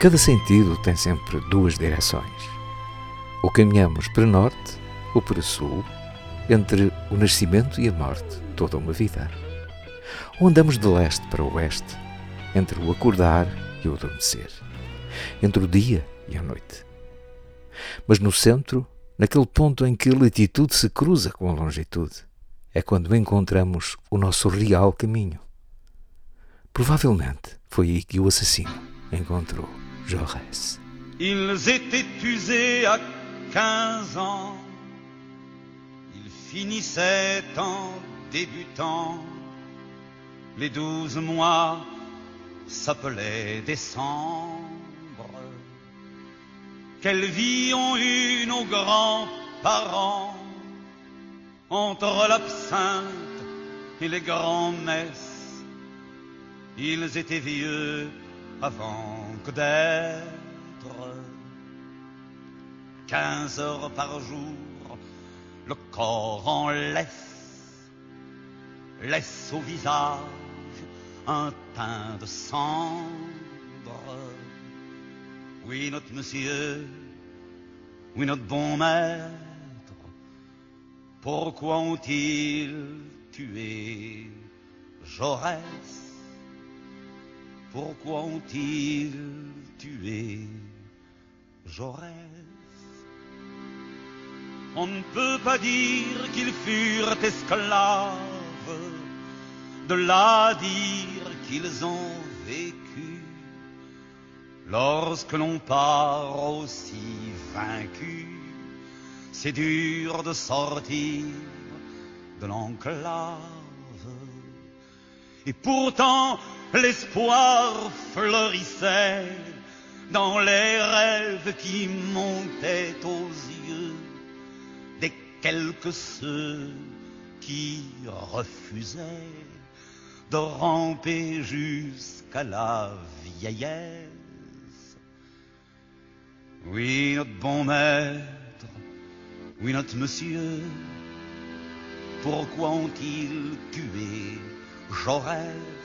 Cada sentido tem sempre duas direções. Ou caminhamos para norte ou para sul, entre o nascimento e a morte, toda uma vida. Ou andamos de leste para oeste, entre o acordar e o adormecer, entre o dia e a noite. Mas no centro, naquele ponto em que a latitude se cruza com a longitude, é quando encontramos o nosso real caminho. Provavelmente foi aí que o assassino encontrou. Ils étaient usés à quinze ans, ils finissaient en débutant, les douze mois s'appelaient décembre. Quelle vie ont eu nos grands-parents entre l'absinthe et les grands-messes? Ils étaient vieux avant d'être quinze heures par jour, le corps en laisse, laisse au visage un teint de cendre. Oui, notre monsieur, oui, notre bon maître, pourquoi ont-ils tué Jaurès? Pourquoi ont-ils tué Jaurès On ne peut pas dire qu'ils furent esclaves, de là dire qu'ils ont vécu. Lorsque l'on part aussi vaincu, c'est dur de sortir de l'enclave. Et pourtant, l'espoir fleurissait dans les rêves qui montaient aux yeux des quelques ceux qui refusaient de ramper jusqu'à la vieillesse. Oui, notre bon maître, oui, notre monsieur, pourquoi ont-ils tué Jaurès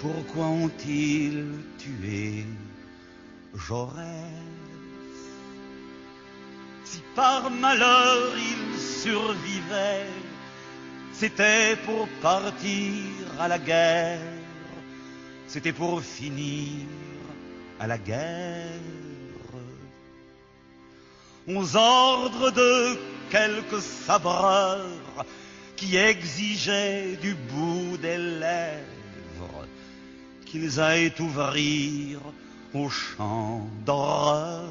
pourquoi ont-ils tué Jaurès? Si par malheur il survivait, c'était pour partir à la guerre, c'était pour finir à la guerre. Aux ordres de quelques sabreurs qui exigeaient du bout des lèvres qu'ils aillent ouvrir au champ d'horreur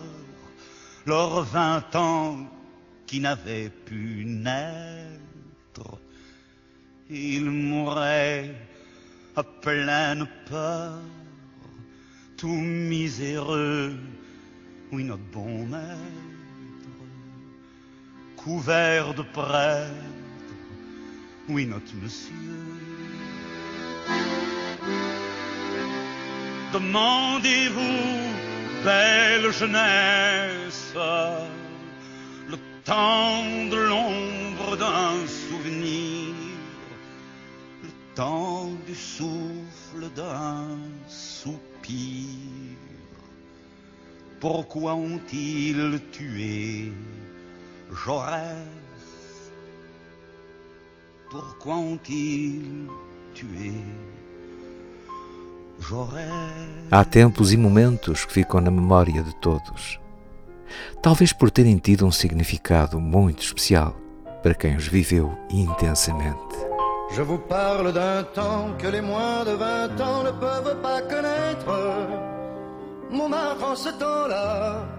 leurs vingt ans qui n'avaient pu naître. Ils mouraient à pleine peur, tout miséreux, oui notre bon maître, couvert de prêtres, oui notre monsieur. Demandez-vous, belle jeunesse, le temps de l'ombre d'un souvenir, le temps du souffle d'un soupir. Pourquoi ont-ils tué Jaurès Pourquoi ont-ils tué Há tempos e momentos que ficam na memória de todos. Talvez por terem tido um significado muito especial para quem os viveu intensamente. Je vous parle d'un temps que les moins de 20 ans ne peuvent pas connaître. Montmartre en ce temps-là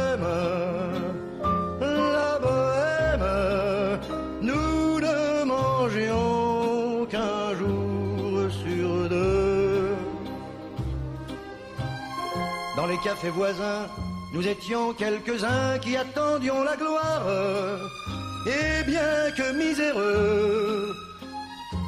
la bohème, nous ne mangions qu'un jour sur deux. Dans les cafés voisins, nous étions quelques-uns qui attendions la gloire. Et bien que miséreux,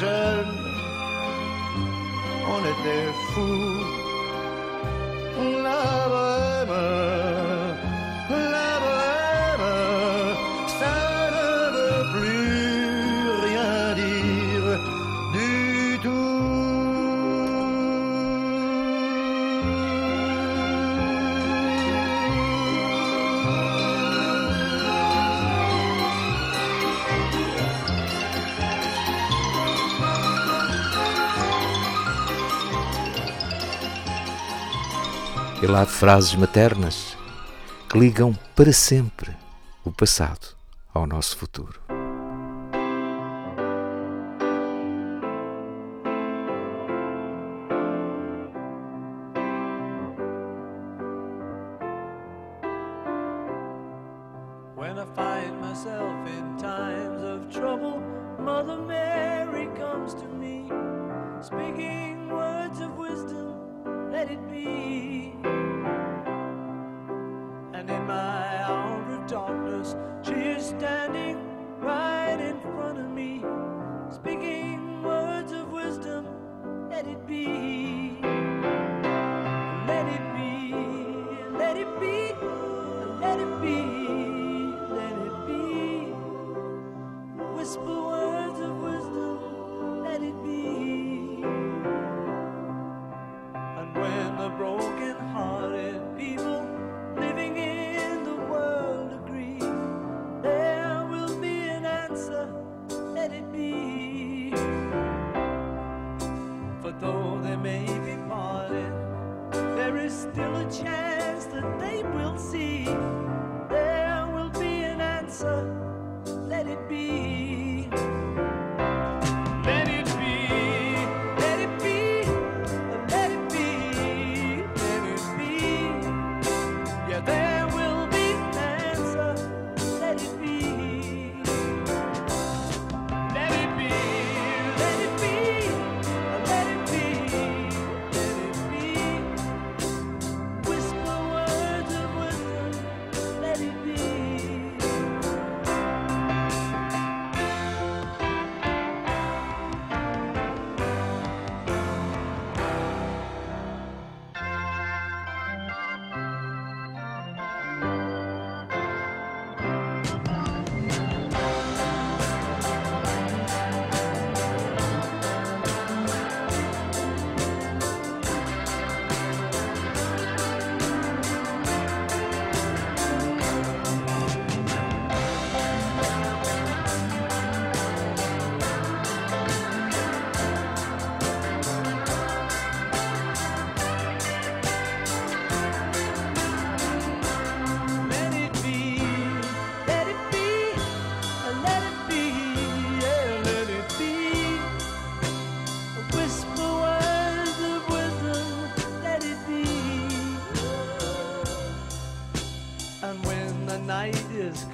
jeune, on était fous. Lá frases maternas que ligam para sempre o passado ao nosso futuro.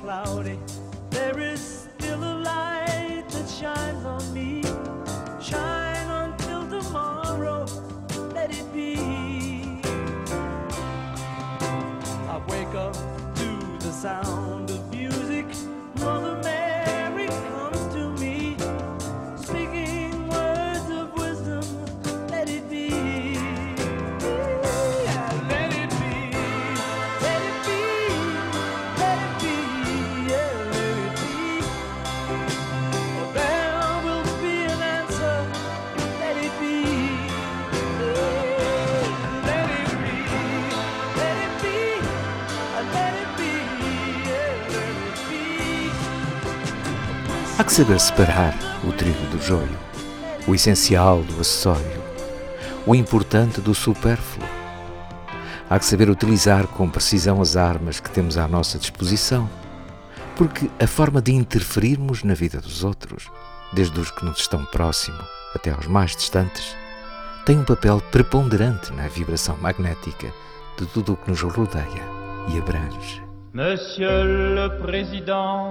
cloudy que saber separar o trigo do joio, o essencial do acessório, o importante do supérfluo. Há que saber utilizar com precisão as armas que temos à nossa disposição, porque a forma de interferirmos na vida dos outros, desde os que nos estão próximos até aos mais distantes, tem um papel preponderante na vibração magnética de tudo o que nos rodeia e abrange. Monsieur le Président,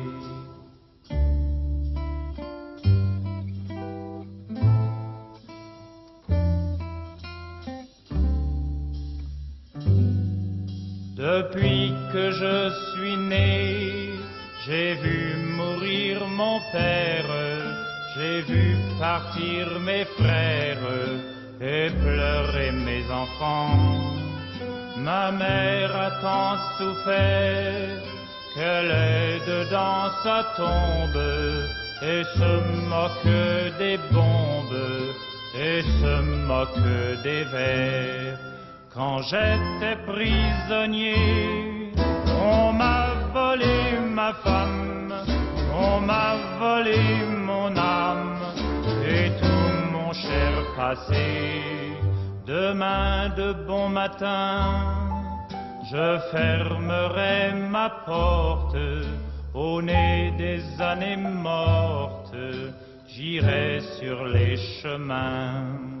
J'ai vu partir mes frères et pleurer mes enfants. Ma mère a tant souffert qu'elle est dedans sa tombe et se moque des bombes et se moque des vers. Quand j'étais prisonnier, on m'a volé ma femme, on m'a volé mon âme cher passé. Demain de bon matin, je fermerai ma porte au nez des années mortes, j'irai sur les chemins.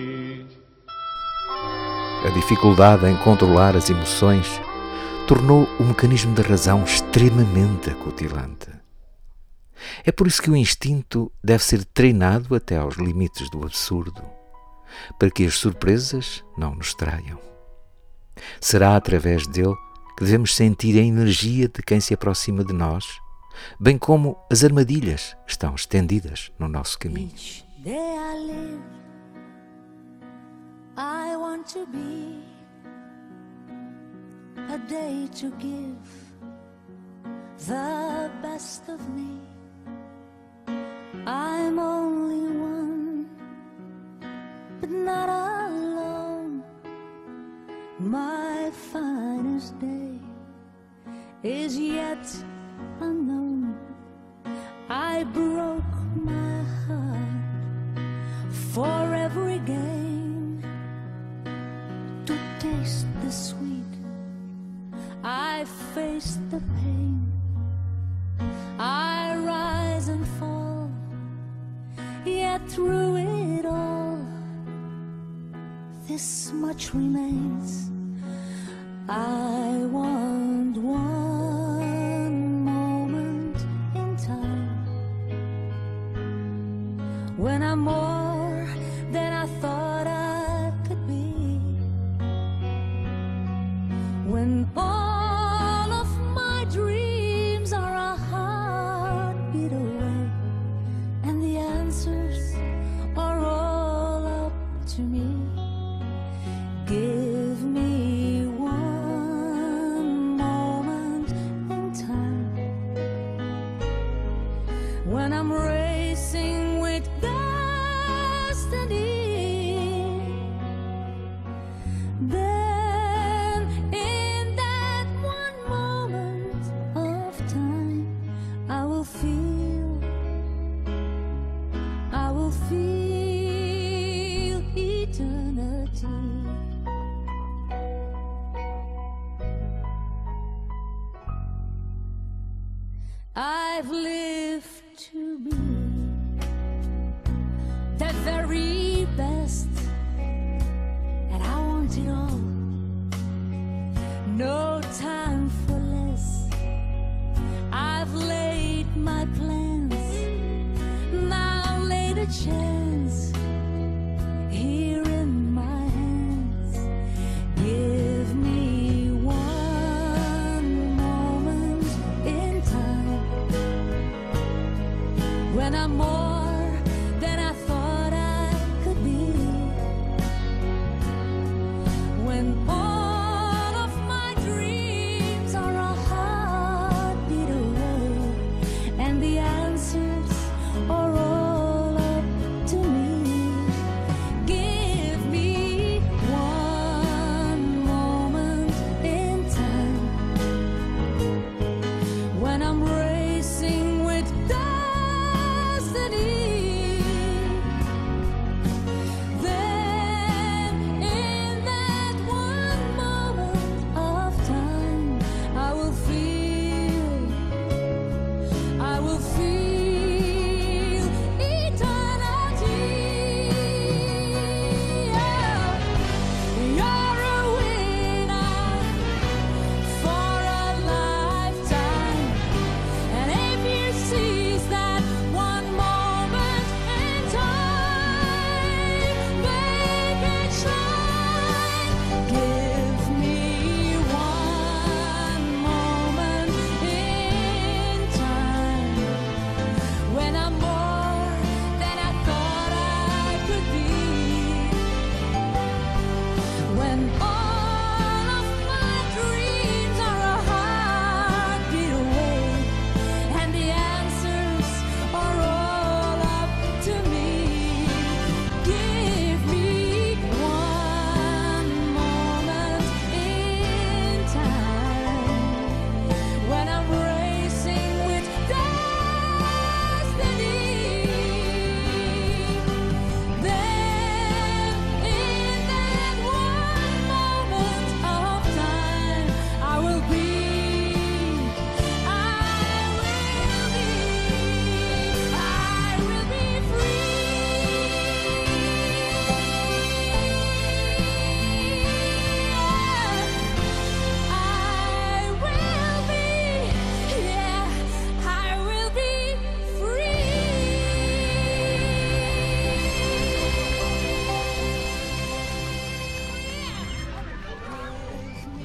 A dificuldade em controlar as emoções tornou o mecanismo da razão extremamente acutilante. É por isso que o instinto deve ser treinado até aos limites do absurdo, para que as surpresas não nos traiam. Será através dele que devemos sentir a energia de quem se aproxima de nós, bem como as armadilhas estão estendidas no nosso caminho. I want to be a day to give the best of me. I'm only one, but not alone. My finest day is yet unknown. I broke my heart for every game taste the sweet. I face the pain. I rise and fall. Yet through it all, this much remains. I want one moment in time when I'm more than I thought.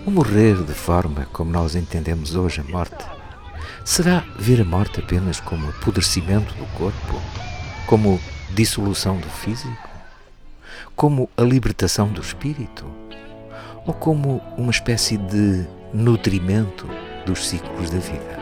O morrer de forma como nós entendemos hoje a morte? Será ver a morte apenas como apodrecimento do corpo? Como dissolução do físico? Como a libertação do espírito? Ou como uma espécie de nutrimento dos ciclos da vida?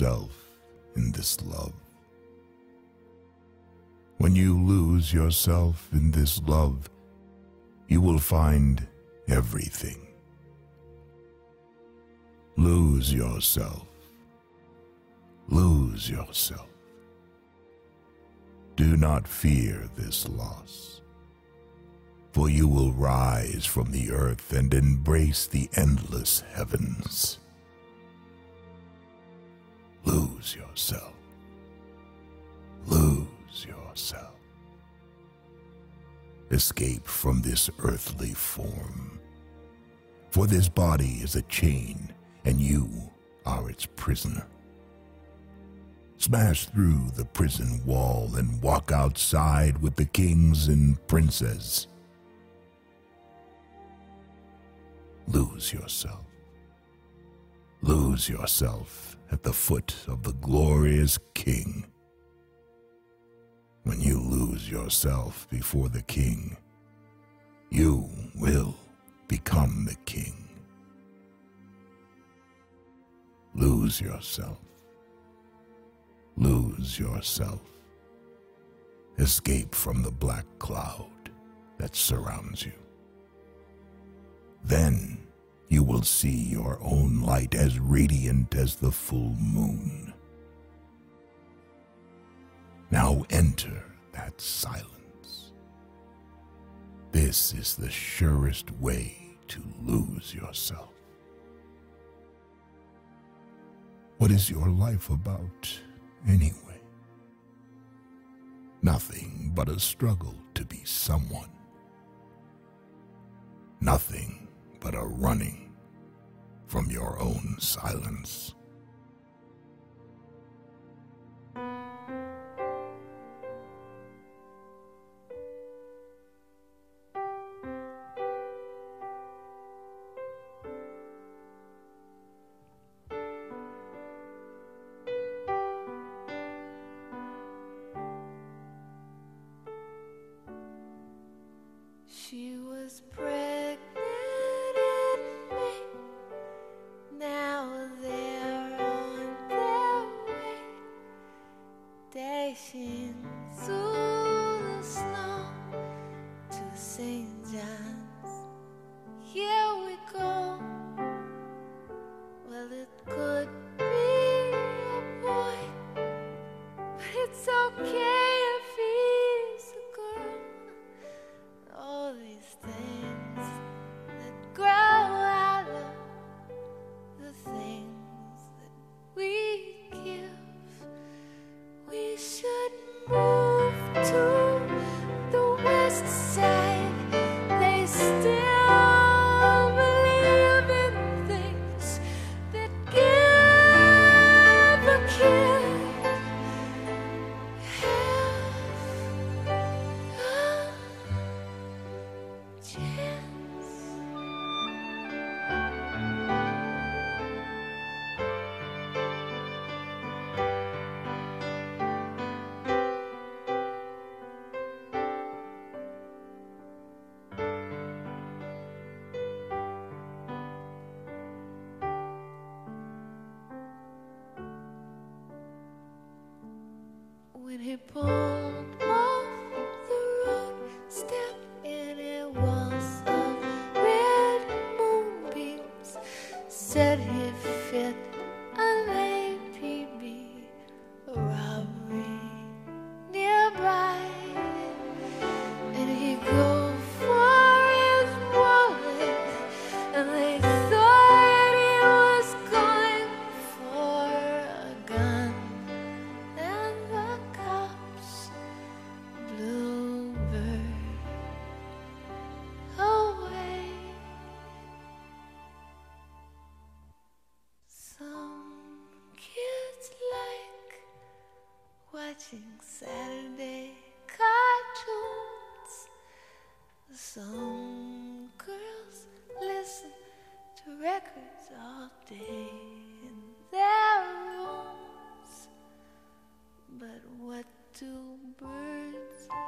Yourself in this love. When you lose yourself in this love, you will find everything. Lose yourself. Lose yourself. Do not fear this loss, for you will rise from the earth and embrace the endless heavens. Lose yourself. Lose yourself. Escape from this earthly form, for this body is a chain, and you are its prisoner. Smash through the prison wall and walk outside with the kings and princes. Lose yourself. Lose yourself at the foot of the glorious King. When you lose yourself before the King, you will become the King. Lose yourself. Lose yourself. Escape from the black cloud that surrounds you. Then you will see your own light as radiant as the full moon. Now enter that silence. This is the surest way to lose yourself. What is your life about, anyway? Nothing but a struggle to be someone. Nothing but a running from your own silence.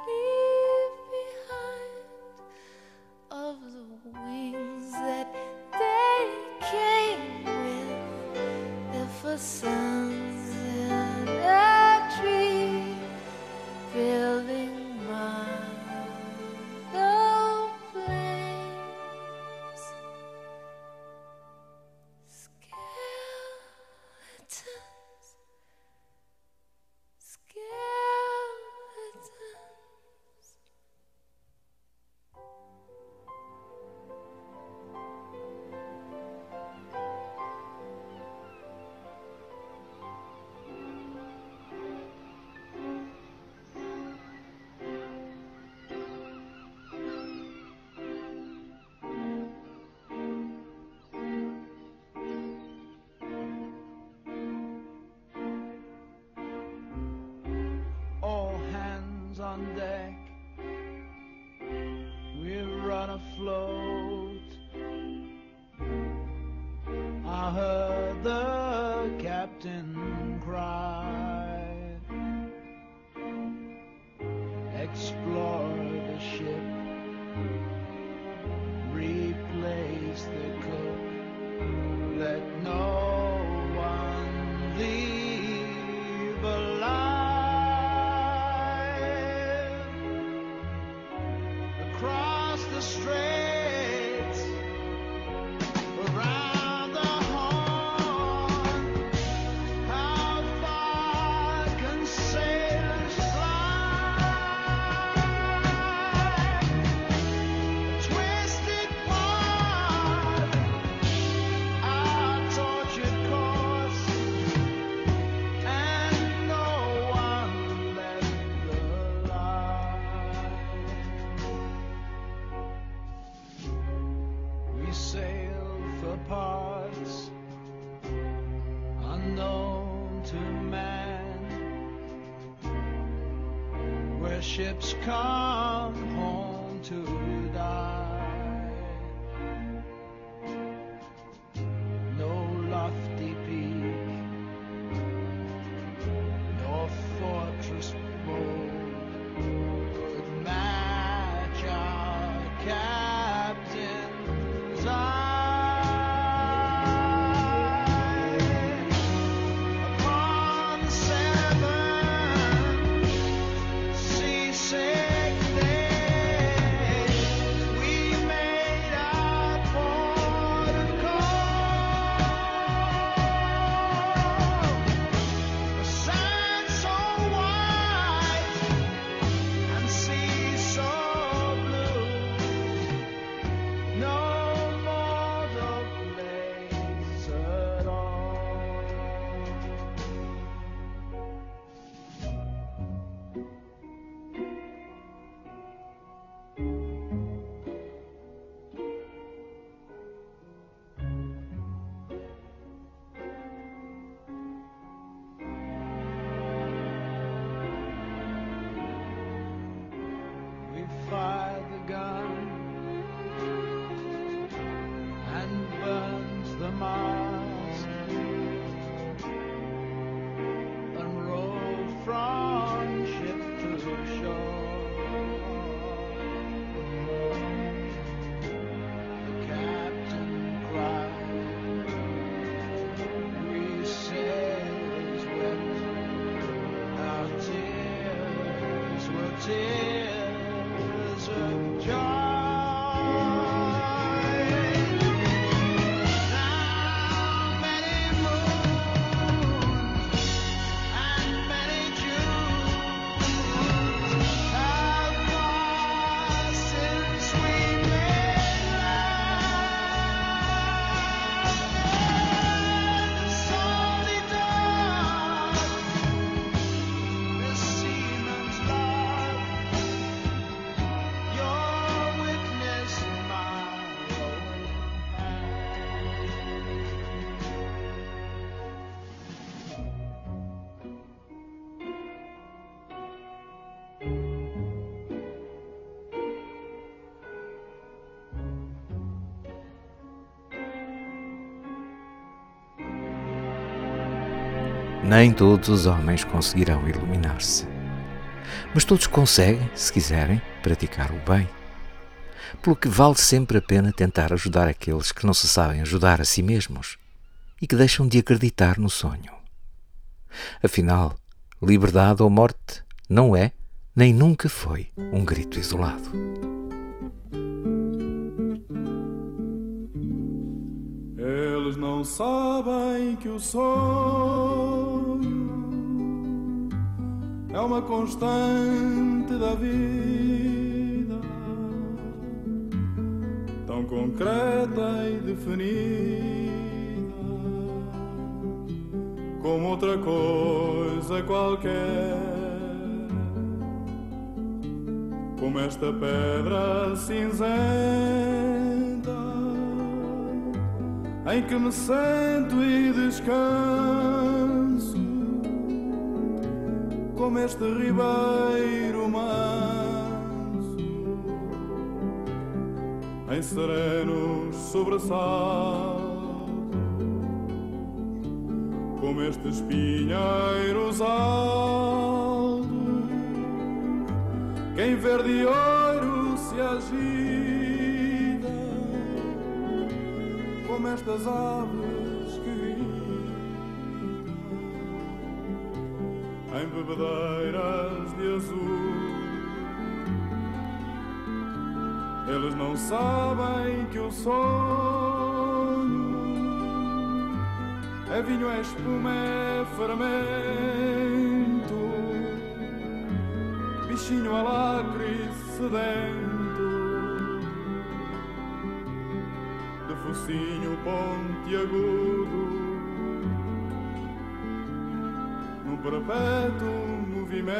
Leave ships come home to die. Nem todos os homens conseguirão iluminar-se. Mas todos conseguem, se quiserem, praticar o bem. Pelo que vale sempre a pena tentar ajudar aqueles que não se sabem ajudar a si mesmos e que deixam de acreditar no sonho. Afinal, liberdade ou morte não é, nem nunca foi, um grito isolado. Eles não sabem que o sonho é uma constante da vida, tão concreta e definida como outra coisa qualquer. Como esta pedra cinzenta em que me sento e descanso, como este ribeiro manso, em serenos sobressaltos, como estes pinheiros altos, que em verde e como estas aves que gritam em bebedeiras de azul. Eles não sabem que o sonho. É vinho, é espuma, é fermento, bichinho alacre sedento de focinho pontiagudo num perpétuo movimento.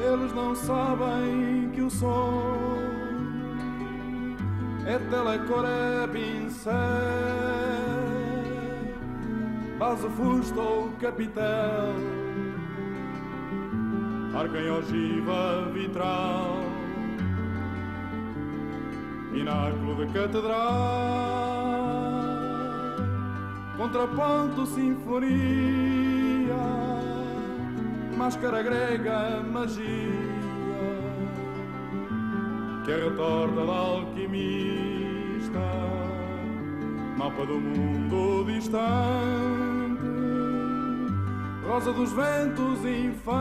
Eles não sabem que o som é telecor, é pincel, base, fusto ou capitel arca ogiva vitral, pináculo de catedral, contraponto sinfonia, máscara grega magia, que retorta da alquimista, mapa do mundo distante, rosa dos ventos infante,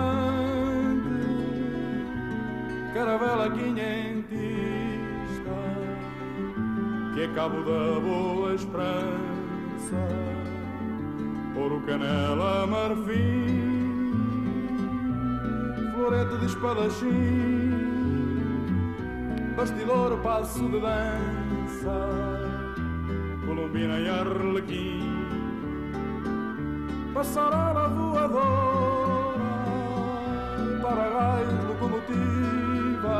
caravela quinhentista, que é cabo da boa esperança, ouro, canela, marfim, florete de espadachim, bastidor, passo de dança, colombina e arlequim, passarola voadora, para-raio, locomotiva,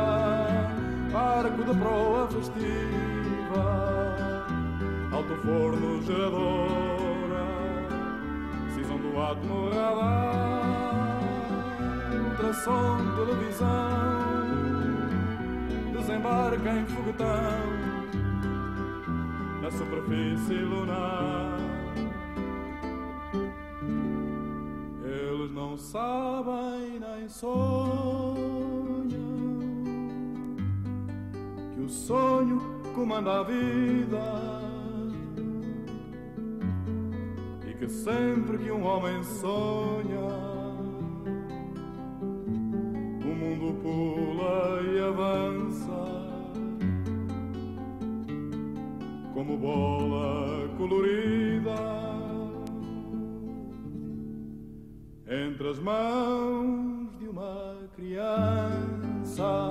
arco de proa festiva, alto forno geradora, cisão do átomo radar, ultrassom, televisão, desembarca em foguetão na superfície lunar. Eles não sabem nem sonham que o sonho comanda a vida sempre que um homem sonha. O mundo pula e avança. Como bola colorida. Entre as mãos de uma criança.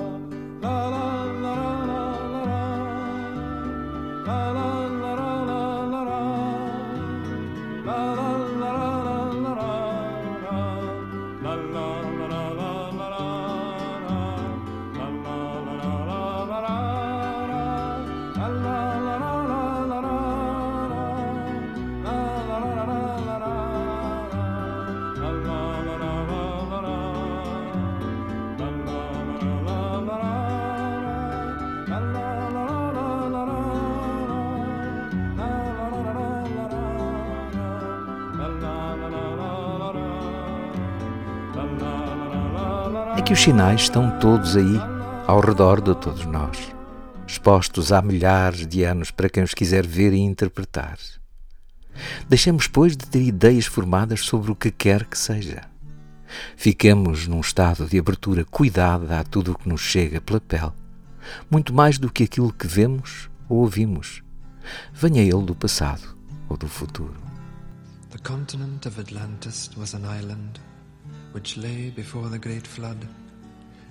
Os sinais estão todos aí, ao redor de todos nós, expostos há milhares de anos para quem os quiser ver e interpretar. Deixemos, pois, de ter ideias formadas sobre o que quer que seja. Fiquemos num estado de abertura cuidada a tudo o que nos chega pela pele, muito mais do que aquilo que vemos ou ouvimos, venha ele do passado ou do futuro. The continent of Atlantis was an island which lay before the great flood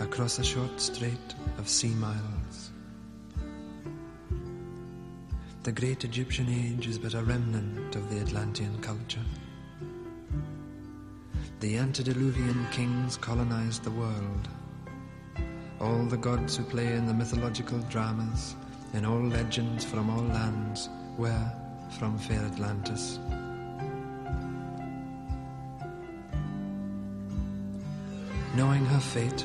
across a short strait of sea miles. The great Egyptian age is but a remnant of the Atlantean culture. The antediluvian kings colonized the world. All the gods who play in the mythological dramas, in all legends from all lands, were from fair Atlantis. Knowing her fate,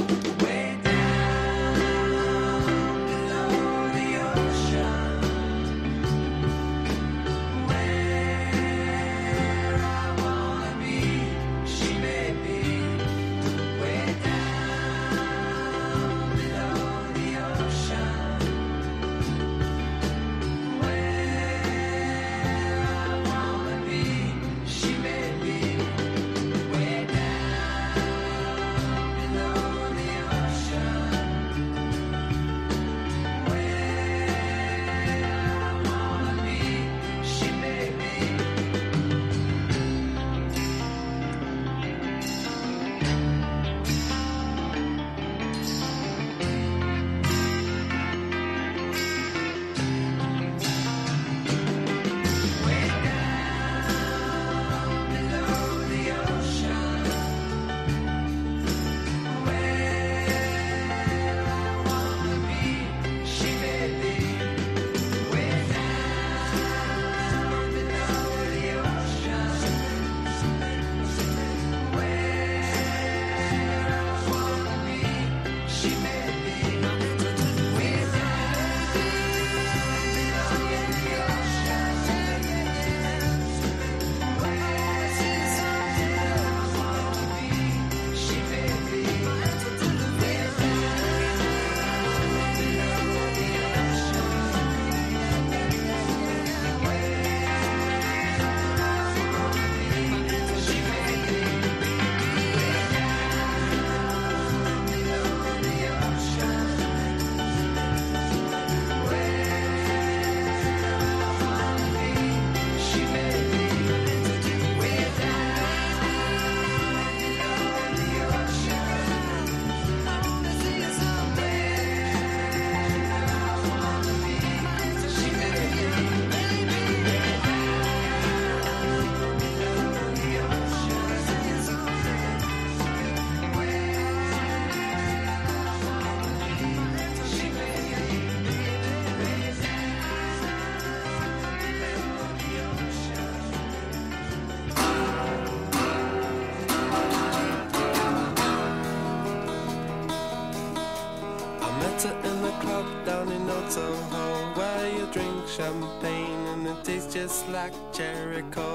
Way down. like Jericho.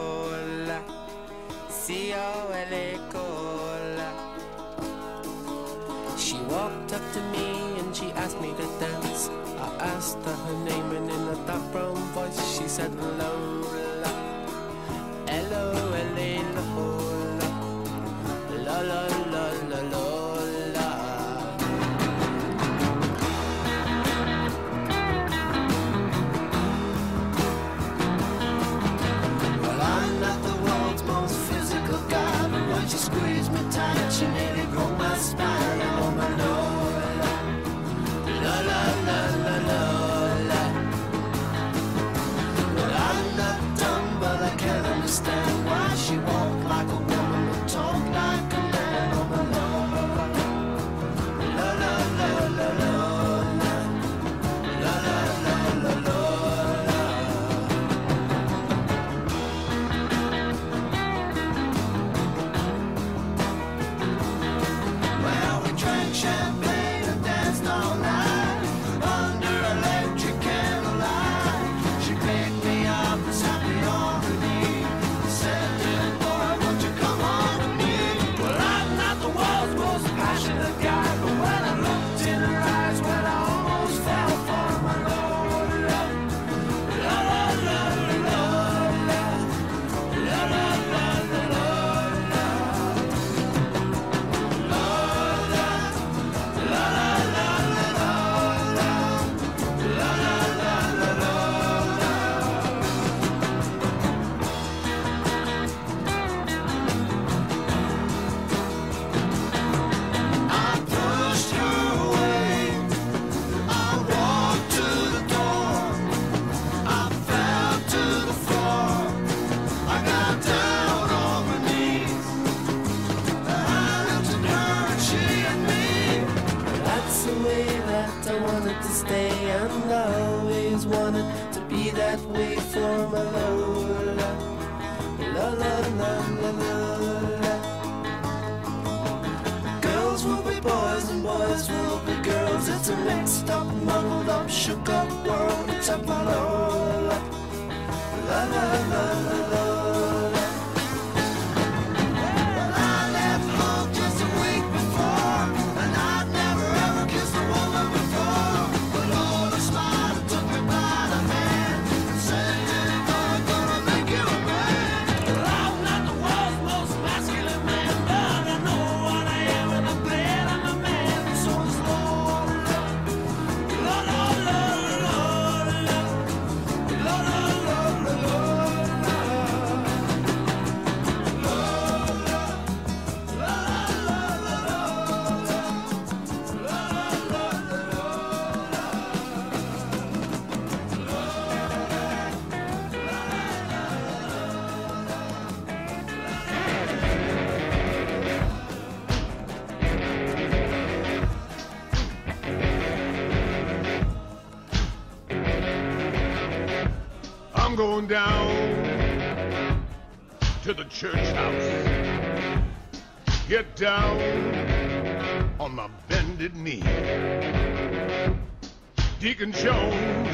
Down on my bended knee. Deacon Jones,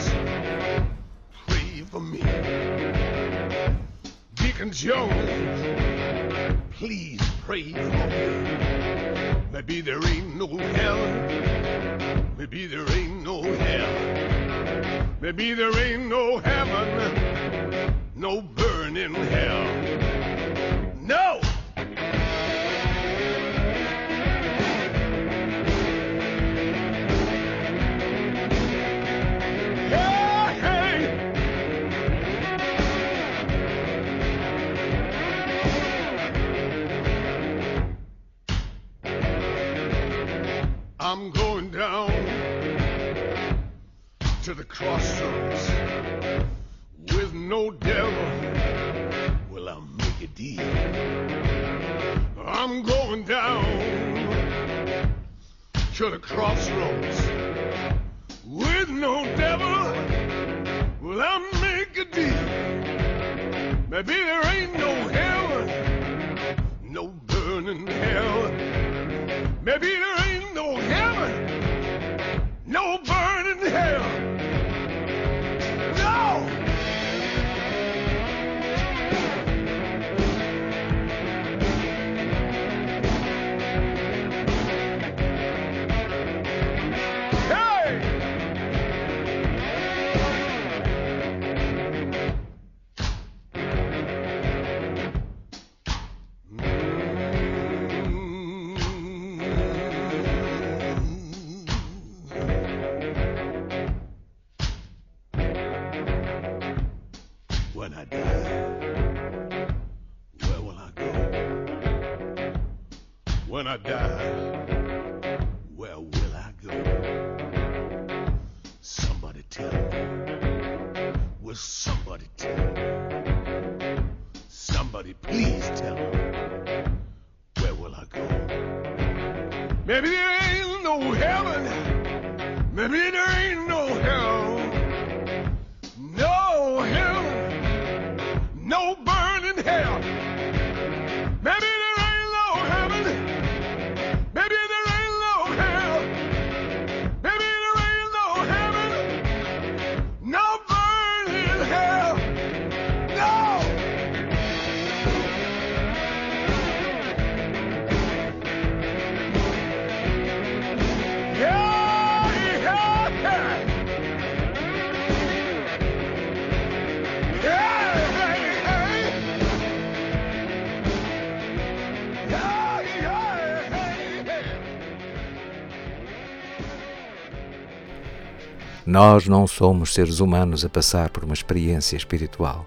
Nós não somos seres humanos a passar por uma experiência espiritual,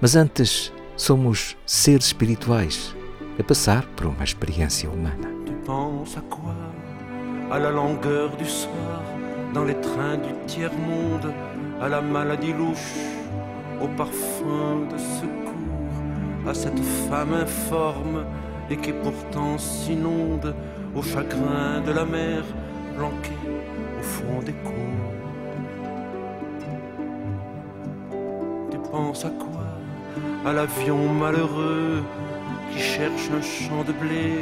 mas antes somos seres espirituais a passar por uma experiência humana. Tu penses à quoi À la langueur du soir, dans les trains du tiers-monde, à la maladie louche, au parfum de secours, à cette femme informe et qui pourtant s'inonde au chagrin de la mer, planquée au fond des cours. Tu penses à quoi? À l'avion malheureux qui cherche un champ de blé,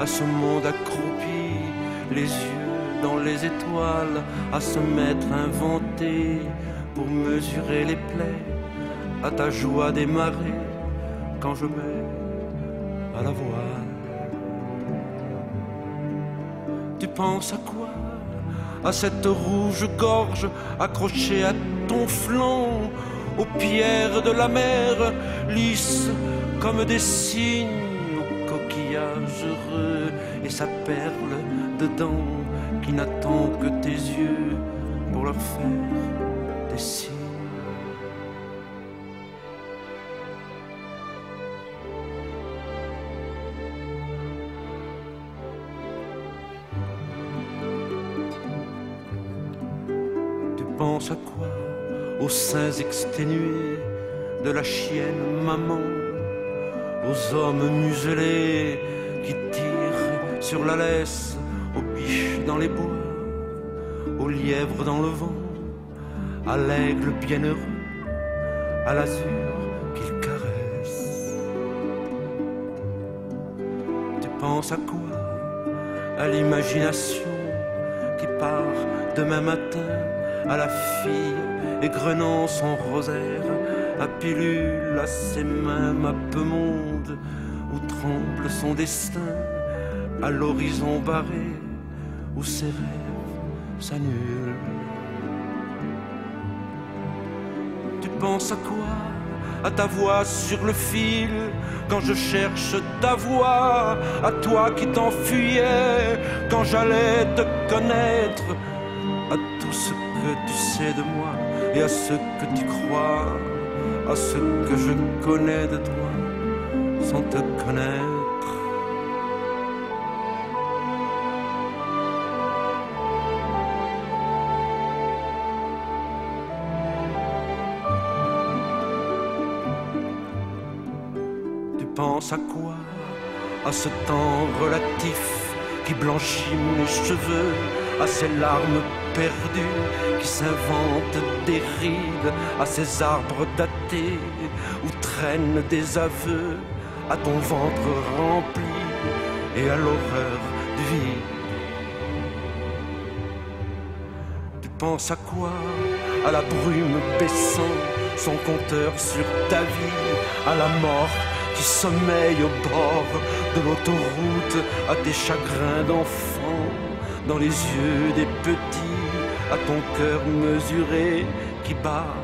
à ce monde accroupi, les yeux dans les étoiles, à se mettre inventé pour mesurer les plaies, à ta joie des marées quand je mets à la voile. Tu penses à quoi? À cette rouge gorge accrochée à ton flanc, aux pierres de la mer, lisses comme des cygnes, aux coquillages heureux et sa perle dedans qui n'attend que tes yeux pour leur faire des signes. Tu penses à quoi Aux seins exténués de la chienne maman, aux hommes muselés qui tirent sur la laisse, aux biches dans les bois, aux lièvres dans le vent, à l'aigle bienheureux, à l'azur qu'il caresse. Tu penses à quoi? À l'imagination qui part demain matin à la fille égrenant son rosaire, à pilule, à ses mains, ma peu monde, où tremble son destin, à l'horizon barré, où ses rêves s'annulent. Tu penses à quoi? À ta voix sur le fil, quand je cherche ta voix, à toi qui t'enfuyais, quand j'allais te connaître, à tout ce que tu sais de moi et à ce que tu crois, à ce que je connais de toi sans te connaître. Tu penses à quoi? À ce temps relatif qui blanchit mes cheveux, à ces larmes qui s'inventent des rides, à ces arbres datés où traînent des aveux, à ton ventre rempli et à l'horreur du vide. Tu penses à quoi? À la brume baissant son compteur sur ta vie, à la mort qui sommeille au bord de l'autoroute, à tes chagrins d'enfant, dans les yeux des petits, à ton cœur mesuré qui bat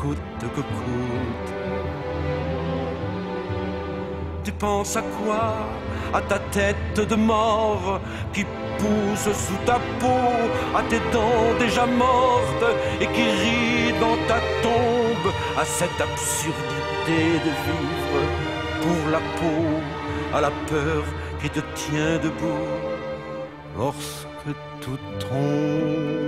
coûte que coûte. Tu penses à quoi? À ta tête de mort qui pousse sous ta peau, à tes dents déjà mortes et qui rit dans ta tombe à cette absurdité de vivre pour la peau, à la peur qui te tient debout lorsque tout tombe.